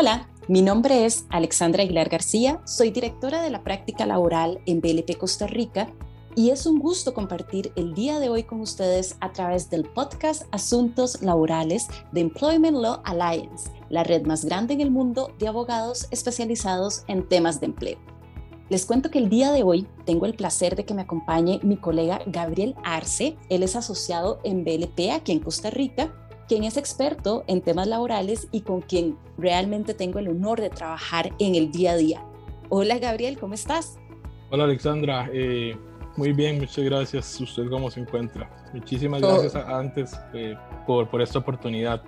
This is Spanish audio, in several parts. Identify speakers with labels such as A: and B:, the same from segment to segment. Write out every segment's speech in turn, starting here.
A: Hola, mi nombre es Alexandra Aguilar García, soy directora de la práctica laboral en BLP Costa Rica y es un gusto compartir el día de hoy con ustedes a través del podcast Asuntos Laborales de Employment Law Alliance, la red más grande en el mundo de abogados especializados en temas de empleo. Les cuento que el día de hoy tengo el placer de que me acompañe mi colega Gabriel Arce. Él es asociado en BLP aquí en Costa Rica, quien es experto en temas laborales y con quien realmente tengo el honor de trabajar en el día a día. Hola Gabriel, ¿cómo estás?
B: Hola Alexandra, eh, muy bien, muchas gracias. ¿Usted cómo se encuentra? Muchísimas gracias antes eh, por, por, esta oportunidad.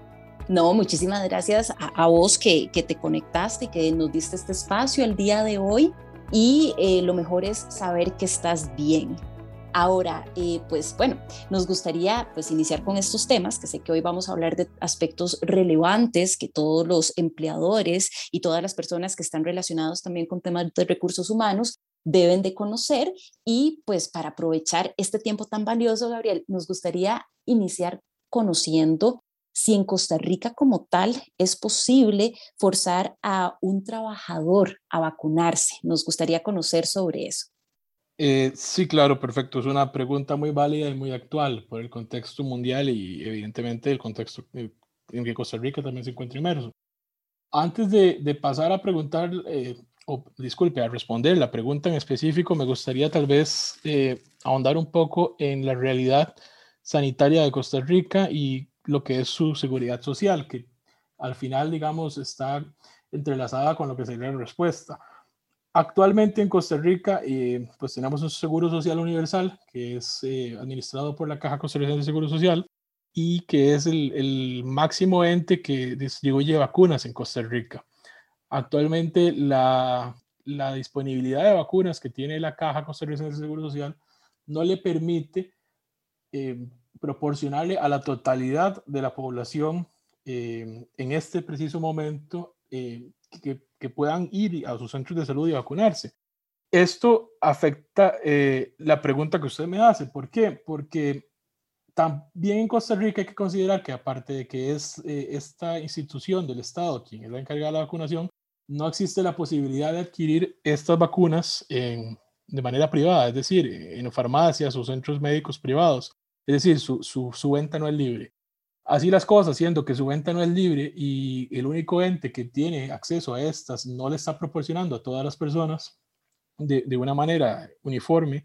A: No, muchísimas gracias a, vos que, que, te conectaste y que nos diste este espacio el día de hoy. Y eh, lo mejor es saber que estás bien. Ahora, eh, pues bueno, nos gustaría pues iniciar con estos temas, que sé que hoy vamos a hablar de aspectos relevantes que todos los empleadores y todas las personas que están relacionados también con temas de recursos humanos deben de conocer y pues para aprovechar este tiempo tan valioso, Gabriel, nos gustaría iniciar conociendo si en Costa Rica como tal es posible forzar a un trabajador a vacunarse. Nos gustaría conocer sobre eso.
B: Eh, sí, claro, perfecto. Es una pregunta muy válida y muy actual por el contexto mundial y evidentemente el contexto en que Costa Rica también se encuentra inmerso. Antes de, pasar a preguntar eh, o disculpe, a responder la pregunta en específico, me gustaría tal vez eh, ahondar un poco en la realidad sanitaria de Costa Rica y lo que es su seguridad social, que al final, digamos, está entrelazada con lo que sería la respuesta. Actualmente en Costa Rica, eh, pues tenemos un seguro social universal que es eh, administrado por la Caja Costarricense de Seguro Social y que es el, máximo ente que distribuye vacunas en Costa Rica. Actualmente la, disponibilidad de vacunas que tiene la Caja Costarricense de Seguro Social no le permite eh, proporcionarle a la totalidad de la población eh, en este preciso momento eh, que, que, puedan ir a sus centros de salud y vacunarse. Esto afecta la pregunta que usted me hace. ¿Por qué? Porque también en Costa Rica hay que considerar que aparte de que es esta institución del Estado quien es la encargada de la vacunación, no existe la posibilidad de adquirir estas vacunas de manera privada, es decir, en farmacias o centros médicos privados. Es decir, su, su, venta no es libre. Así las cosas, siendo que su venta no es libre y el único ente que tiene acceso a estas no le está proporcionando a todas las personas de, una manera uniforme,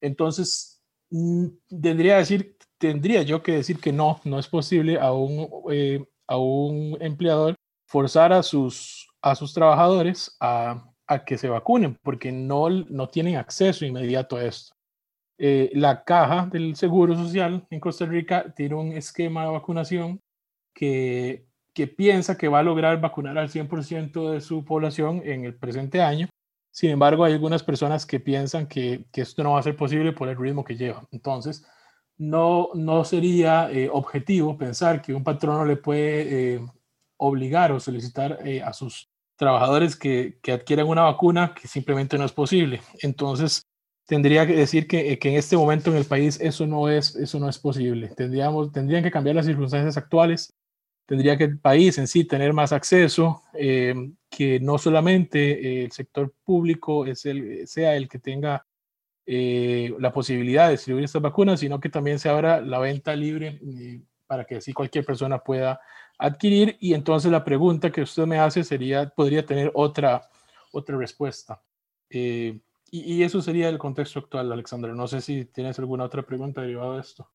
B: entonces mm, tendría, decir, tendría yo que decir que no, no es posible a un, eh, a un empleador forzar a sus a sus trabajadores a, que se vacunen porque no, no tienen acceso inmediato a esto. Eh, la caja del Seguro Social en Costa Rica tiene un esquema de vacunación que, que piensa que va a lograr vacunar al 100% de su población en el presente año. Sin embargo, hay algunas personas que piensan que, que esto no va a ser posible por el ritmo que lleva. Entonces, no, no sería eh, objetivo pensar que un patrono le puede eh, obligar o solicitar a sus trabajadores que, que adquieran una vacuna que simplemente no es posible. Entonces, tendría que decir que, que, en este momento en el país eso no es, eso no es posible. Tendríamos, tendrían que cambiar las circunstancias actuales. Tendría que el país en sí tener más acceso, eh, que no solamente el sector público es el, sea el que tenga eh, la posibilidad de distribuir estas vacunas, sino que también se abra la venta libre eh, para que así cualquier persona pueda adquirir y entonces la pregunta que usted me hace sería, podría tener otra, otra respuesta. Eh, y, eso sería el contexto actual, Alexandra. No sé si tienes alguna otra pregunta derivada de esto.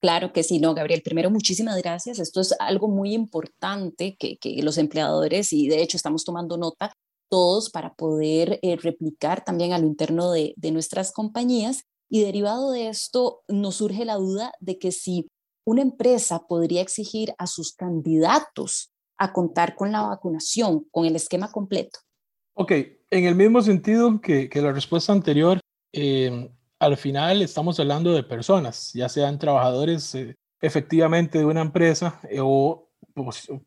A: Claro que sí, no, Gabriel. Primero, muchísimas gracias. Esto es algo muy importante que, que los empleadores, y de hecho estamos tomando nota todos para poder eh, replicar también a lo interno de, de nuestras compañías. Y derivado de esto, nos surge la duda de que si una empresa podría exigir a sus candidatos a contar con la vacunación, con el esquema completo?
B: Ok, en el mismo sentido que, la respuesta anterior, em, al final estamos hablando de personas, ya sean trabajadores eh, efectivamente de una empresa eh, o,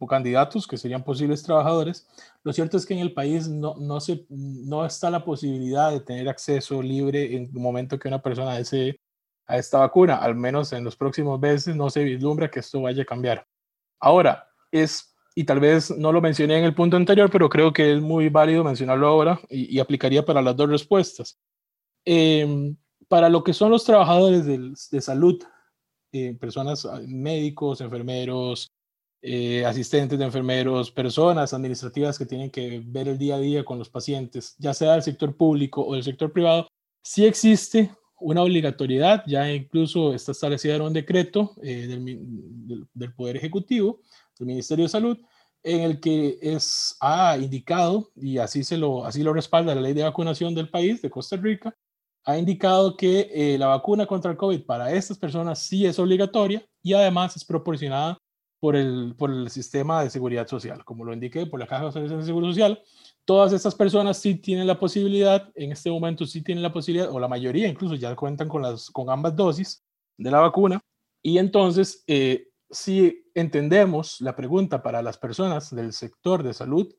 B: candidatos que serían posibles trabajadores. Lo cierto es que en el país no, no, se, no está la posibilidad de tener acceso libre en el momento que una persona desee a esta vacuna, al menos en los próximos meses no se vislumbra que esto vaya a cambiar. Ahora, es y tal vez no lo mencioné en el punto anterior, pero creo que es muy válido mencionarlo ahora y, aplicaría para las dos respuestas. Em, para lo que son los trabajadores de, salud, eh, personas, ah, médicos, enfermeros, eh, asistentes de enfermeros, personas administrativas que tienen que ver el día a día con los pacientes, ya sea del sector público o del sector privado, sí existe una obligatoriedad, ya incluso está establecida en un decreto eh, del, del, Poder Ejecutivo, del Ministerio de Salud, en el que es, ha indicado, y así, se lo, así lo respalda la ley de vacunación del país, de Costa Rica, ha indicado que eh, la vacuna contra el COVID para estas personas sí es obligatoria y además es proporcionada por el, por el sistema de seguridad social, como lo indiqué, por la Caja de Seguro Social, todas estas personas sí tienen la posibilidad, en este momento sí tienen la posibilidad, o la mayoría incluso ya cuentan con, las, con ambas dosis de la vacuna. Y entonces, eh, si entendemos la pregunta para las personas del sector de salud,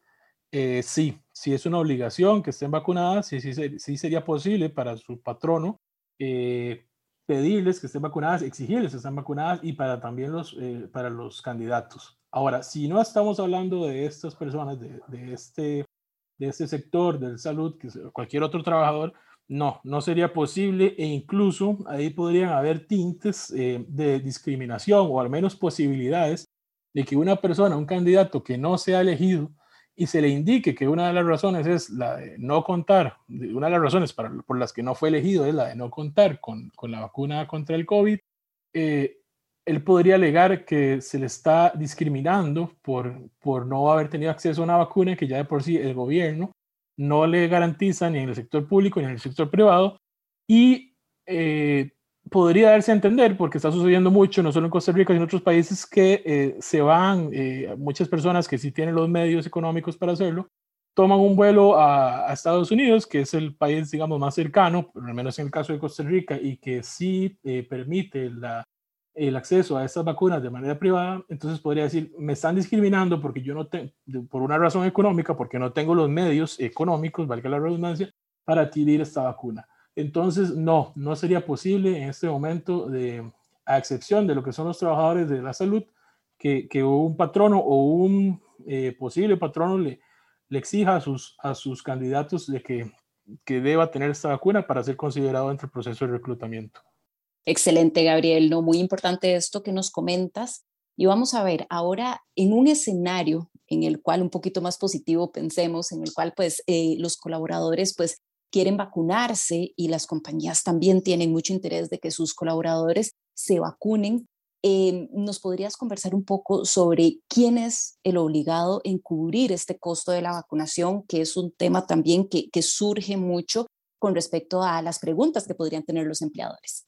B: eh, sí, sí es una obligación que estén vacunadas, sí, sí, sí sería posible para su patrono eh, pedirles que estén vacunadas, exigirles que estén vacunadas y para también los, para los candidatos. Ahora, si no estamos hablando de estas personas, de, de este de este sector de salud, que cualquier otro trabajador, no, no sería posible e incluso ahí podrían haber tintes eh, de discriminación o al menos posibilidades de que una persona, un candidato que no sea elegido y se le indique que una de las razones es la de no contar, una de las razones para, por las que no fue elegido es la de no contar con, con la vacuna contra el COVID, eh, él podría alegar que se le está discriminando por, por no haber tenido acceso a una vacuna que ya de por sí el gobierno no le garantiza ni en el sector público ni en el sector privado y eh, podría darse a entender, porque está sucediendo mucho, no solo en Costa Rica, sino en otros países, que eh, se van, eh, muchas personas que sí tienen los medios económicos para hacerlo, toman un vuelo a, a, Estados Unidos, que es el país, digamos, más cercano, al menos en el caso de Costa Rica, y que sí permite la el acceso a estas vacunas de manera privada, entonces podría decir, me están discriminando porque yo no tengo, por una razón económica, porque no tengo los medios económicos, valga la redundancia, para adquirir esta vacuna. Entonces, no, no sería posible en este momento, de, a excepción de lo que son los trabajadores de la salud, que, que un patrono o un eh, posible patrono le, le exija a sus, a sus candidatos de que, que deba tener esta vacuna para ser considerado entre el proceso de reclutamiento.
A: Excelente, Gabriel, ¿no? Muy importante esto que nos comentas. Y vamos a ver, ahora en un escenario en el cual un poquito más positivo pensemos, en el cual pues eh, los colaboradores pues quieren vacunarse y las compañías también tienen mucho interés de que sus colaboradores se vacunen. Eh, ¿Nos podrías conversar un poco sobre quién es el obligado en cubrir este costo de la vacunación, que es un tema también que, que surge mucho con respecto a las preguntas que podrían tener los empleadores?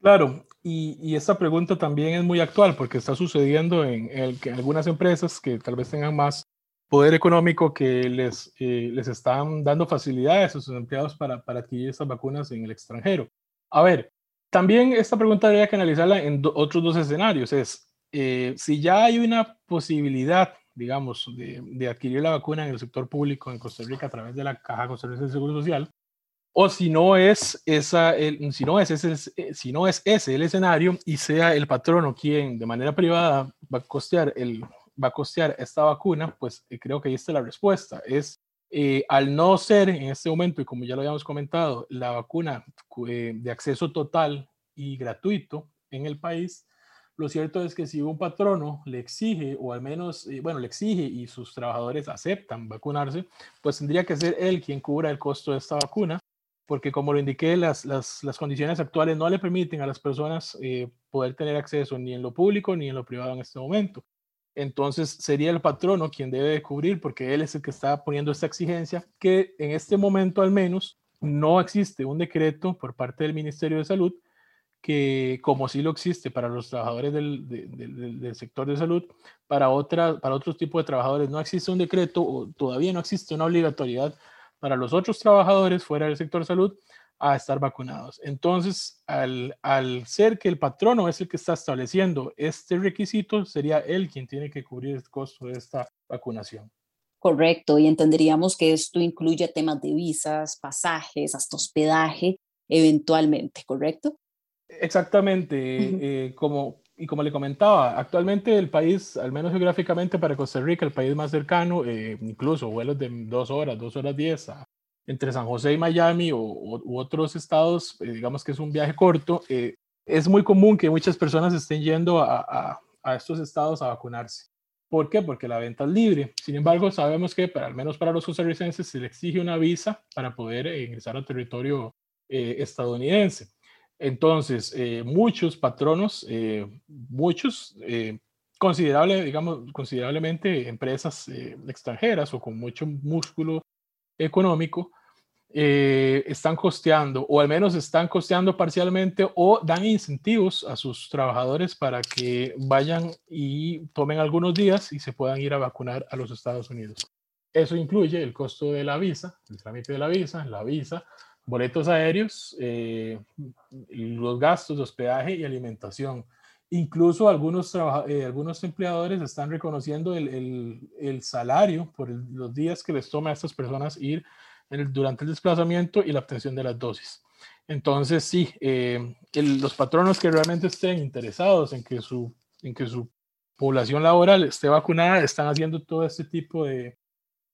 B: Claro, y, esta pregunta también es muy actual porque está sucediendo en, algunas empresas que tal vez tengan más poder económico que les, eh, les están dando facilidades a sus empleados para, para adquirir estas vacunas en el extranjero. A ver, también esta pregunta habría que analizarla en otros dos escenarios. Es, eh, si ya hay una posibilidad, digamos, de, de, adquirir la vacuna en el sector público en Costa Rica a través de la Caja Costarricense de Seguro Social, o si no es esa, el, si no es ese, eh, si no es ese el escenario y sea el patrono quien de manera privada va a costear el, va a costear esta vacuna, pues eh, creo que ahí está la respuesta. Es eh, al no ser en este momento, y como ya lo habíamos comentado, la vacuna de acceso total y gratuito en el país, lo cierto es que si un patrono le exige, o al menos, bueno, le exige y sus trabajadores aceptan vacunarse, pues tendría que ser él quien cubra el costo de esta vacuna porque como lo indiqué, las, las, las, condiciones actuales no le permiten a las personas eh, poder tener acceso ni en lo público ni en lo privado en este momento. Entonces sería el patrono quien debe cubrir, porque él es el que está poniendo esta exigencia, que en este momento al menos no existe un decreto por parte del Ministerio de Salud que, como sí lo existe para los trabajadores del, del, del sector de salud, para, otra, para otros tipos de trabajadores no existe un decreto o todavía no existe una obligatoriedad para los otros trabajadores fuera del sector salud a estar vacunados. Entonces, al, al, ser que el patrono es el que está estableciendo este requisito, sería él quien tiene que cubrir el costo de esta vacunación.
A: Correcto, y entenderíamos que esto incluye temas de visas, pasajes, hasta hospedaje, eventualmente, ¿correcto?
B: Exactamente, eh, como y como le comentaba, actualmente el país, al menos geográficamente para Costa Rica, el país más cercano, eh, incluso vuelos de dos horas, dos horas diez entre San José y Miami o, u otros estados, eh, digamos que es un viaje corto, eh, es muy común que muchas personas estén yendo a, a, a, estos estados a vacunarse. ¿Por qué? Porque la venta es libre. Sin embargo, sabemos que para, al menos para los costarricenses se le exige una visa para poder ingresar al territorio estadounidense. Entonces, eh, muchos patronos, eh, muchos, eh, considerable, digamos, considerablemente empresas extranjeras o con mucho músculo económico, están costeando, o al menos están costeando parcialmente, o dan incentivos a sus trabajadores para que vayan y tomen algunos días y se puedan ir a vacunar a los Estados Unidos. Eso incluye el costo de la visa, el trámite de la visa, la visa, boletos aéreos, eh, los gastos de hospedaje y alimentación. Incluso algunos, eh, algunos empleadores están reconociendo el, el, salario por los días que les toma a estas personas ir durante el desplazamiento y la obtención de las dosis. Entonces, sí, eh, los patronos que realmente estén interesados en que su, en que su población laboral esté vacunada están haciendo todo este tipo de,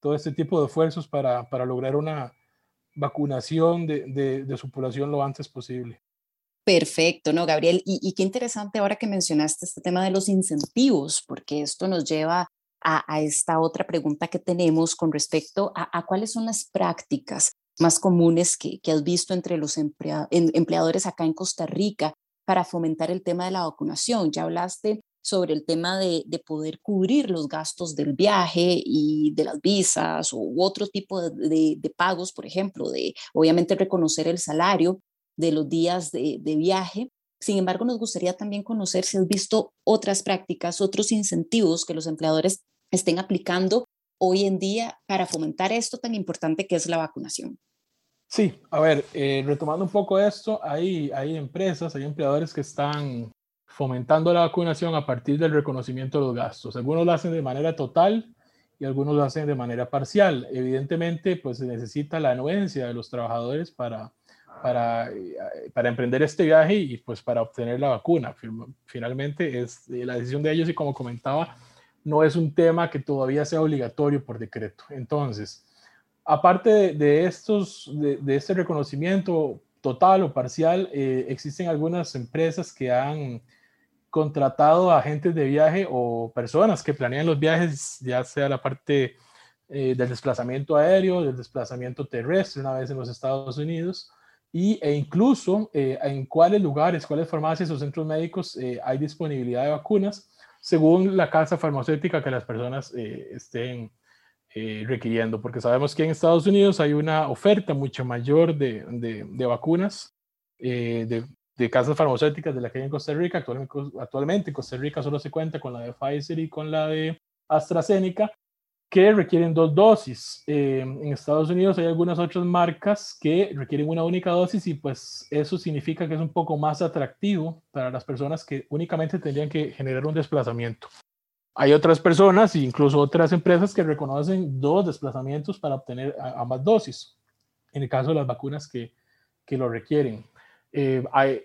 B: todo este tipo de esfuerzos para, para lograr una, vacunación de, de, su población lo antes posible.
A: Perfecto, ¿no, Gabriel? Y, qué interesante ahora que mencionaste este tema de los incentivos, porque esto nos lleva a, esta otra pregunta que tenemos con respecto a, cuáles son las prácticas más comunes que, que has visto entre los empleadores acá en Costa Rica para fomentar el tema de la vacunación. Ya hablaste sobre el tema de, poder cubrir los gastos del viaje y de las visas u otro tipo de, pagos, por ejemplo, de obviamente reconocer el salario de los días de, viaje. Sin embargo, nos gustaría también conocer si has visto otras prácticas, otros incentivos que los empleadores estén aplicando hoy en día para fomentar esto tan importante que es la vacunación.
B: Sí, a ver, eh, retomando un poco esto, hay, hay empresas, hay empleadores que están fomentando la vacunación a partir del reconocimiento de los gastos. Algunos lo hacen de manera total y algunos lo hacen de manera parcial. Evidentemente, pues se necesita la anuencia de los trabajadores para, para, eh, para emprender este viaje y pues para obtener la vacuna. Finalmente es eh, la decisión de ellos y como comentaba, no es un tema que todavía sea obligatorio por decreto. Entonces, aparte de, estos, de, este reconocimiento total o parcial, eh, existen algunas empresas que han contratado a agentes de viaje o personas que planean los viajes, ya sea la parte eh, del desplazamiento aéreo, del desplazamiento terrestre, una vez en los Estados Unidos, y, e incluso eh, en cuáles lugares, cuáles farmacias o centros médicos eh, hay disponibilidad de vacunas, según la casa farmacéutica que las personas estén requiriendo, porque sabemos que en Estados Unidos hay una oferta mucho mayor de, de, de vacunas, de de casas farmacéuticas de la que hay en Costa Rica. Actualmente, actualmente Costa Rica solo se cuenta con la de Pfizer y con la de AstraZeneca, que requieren dos dosis. Eh, en Estados Unidos hay algunas otras marcas que requieren una única dosis y pues eso significa que es un poco más atractivo para las personas que únicamente tendrían que generar un desplazamiento. Hay otras personas, incluso otras empresas que reconocen dos desplazamientos para obtener ambas dosis, en el caso de las vacunas que, que lo requieren. Eh,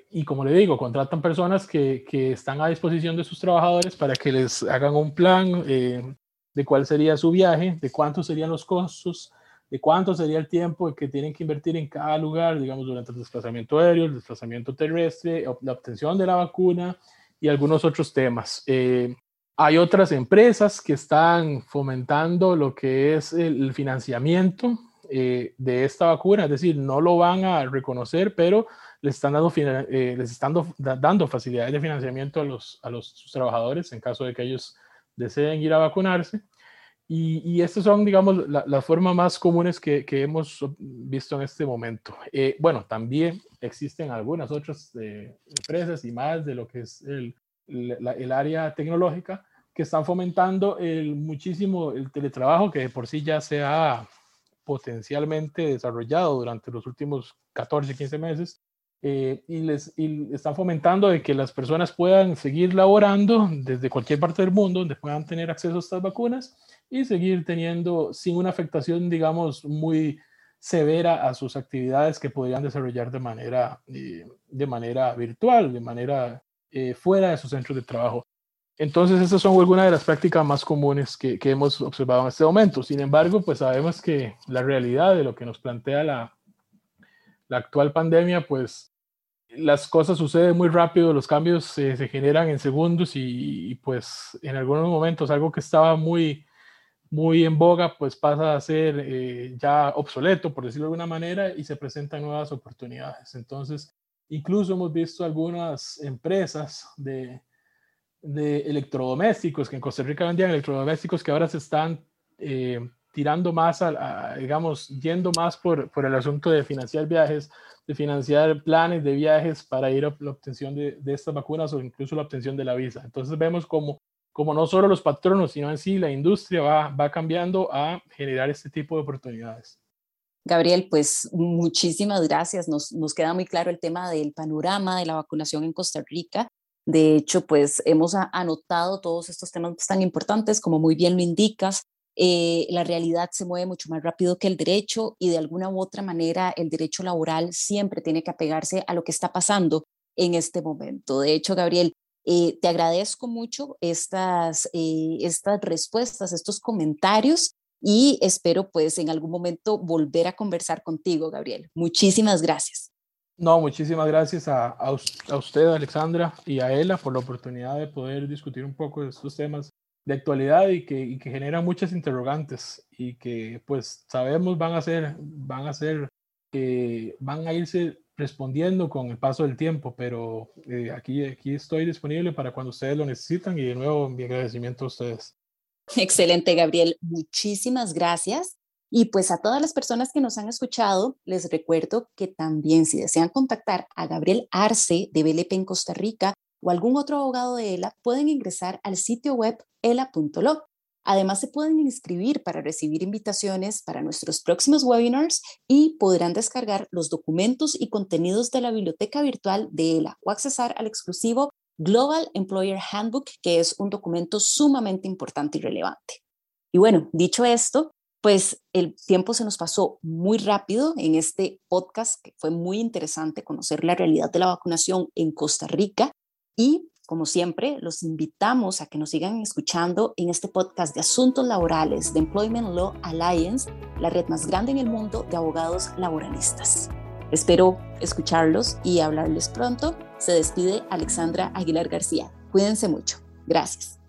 B: y como le digo, contratan personas que, que, están a disposición de sus trabajadores para que les hagan un plan eh, de cuál sería su viaje, de cuántos serían los costos, de cuánto sería el tiempo que tienen que invertir en cada lugar, digamos, durante el desplazamiento aéreo, el desplazamiento terrestre, la obtención de la vacuna y algunos otros temas. Eh, hay otras empresas que están fomentando lo que es el financiamiento de esta vacuna, es decir, no lo van a reconocer, pero les están dando, eh, les están dando facilidades de financiamiento a los, a los trabajadores en caso de que ellos deseen ir a vacunarse. Y, y estas son, digamos, las formas más comunes que, que, hemos visto en este momento. Eh, bueno, también existen algunas otras eh, empresas y más de lo que es el, el área tecnológica que están fomentando el, muchísimo el teletrabajo que por sí ya se ha potencialmente desarrollado durante los últimos 14, 15 meses eh, y les están fomentando de que las personas puedan seguir laborando desde cualquier parte del mundo donde puedan tener acceso a estas vacunas y seguir teniendo sin una afectación, digamos, muy severa a sus actividades que podrían desarrollar de manera, eh, de manera virtual, de manera eh, fuera de sus centros de trabajo. Entonces, esas son algunas de las prácticas más comunes que, que, hemos observado en este momento. Sin embargo, pues sabemos que la realidad de lo que nos plantea la, la actual pandemia, pues las cosas suceden muy rápido, los cambios se generan en segundos y, pues en algunos momentos algo que estaba muy, muy en boga, pues pasa a ser eh, ya obsoleto, por decirlo de alguna manera, y se presentan nuevas oportunidades. Entonces, incluso hemos visto algunas empresas de, de electrodomésticos, que en Costa Rica vendían electrodomésticos que ahora se están eh, tirando más, a, digamos, yendo más por, por, el asunto de financiar viajes, de financiar planes de viajes para ir a la obtención de, de, estas vacunas o incluso la obtención de la visa. Entonces vemos como, como no solo los patronos, sino en sí la industria va, va cambiando a generar este tipo de oportunidades.
A: Gabriel, pues muchísimas gracias. Nos, nos queda muy claro el tema del panorama de la vacunación en Costa Rica. De hecho, pues hemos anotado todos estos temas tan importantes, como muy bien lo indicas, eh, la realidad se mueve mucho más rápido que el derecho y de alguna u otra manera el derecho laboral siempre tiene que apegarse a lo que está pasando en este momento. De hecho, Gabriel, eh, te agradezco mucho estas, eh, estas respuestas, estos comentarios y espero pues en algún momento volver a conversar contigo, Gabriel. Muchísimas gracias.
B: No, muchísimas gracias a, a, usted, Alexandra, y a Ela por la oportunidad de poder discutir un poco de estos temas de actualidad y que, que genera muchas interrogantes y que pues sabemos van a ser, van a ser, eh, van a irse respondiendo con el paso del tiempo, pero eh, aquí, aquí estoy disponible para cuando ustedes lo necesitan y de nuevo mi agradecimiento a ustedes.
A: Excelente, Gabriel. Muchísimas gracias. Y pues a todas las personas que nos han escuchado, les recuerdo que también si desean contactar a Gabriel Arce de BLP en Costa Rica o algún otro abogado de ELA, pueden ingresar al sitio web ela.lo. Además, se pueden inscribir para recibir invitaciones para nuestros próximos webinars y podrán descargar los documentos y contenidos de la biblioteca virtual de ELA o accesar al exclusivo Global Employer Handbook, que es un documento sumamente importante y relevante. Y bueno, dicho esto, pues el tiempo se nos pasó muy rápido en este podcast, que fue muy interesante conocer la realidad de la vacunación en Costa Rica y como siempre, los invitamos a que nos sigan escuchando en este podcast de asuntos laborales de Employment Law Alliance, la red más grande en el mundo de abogados laboralistas. Espero escucharlos y hablarles pronto. Se despide Alexandra Aguilar García. Cuídense mucho. Gracias.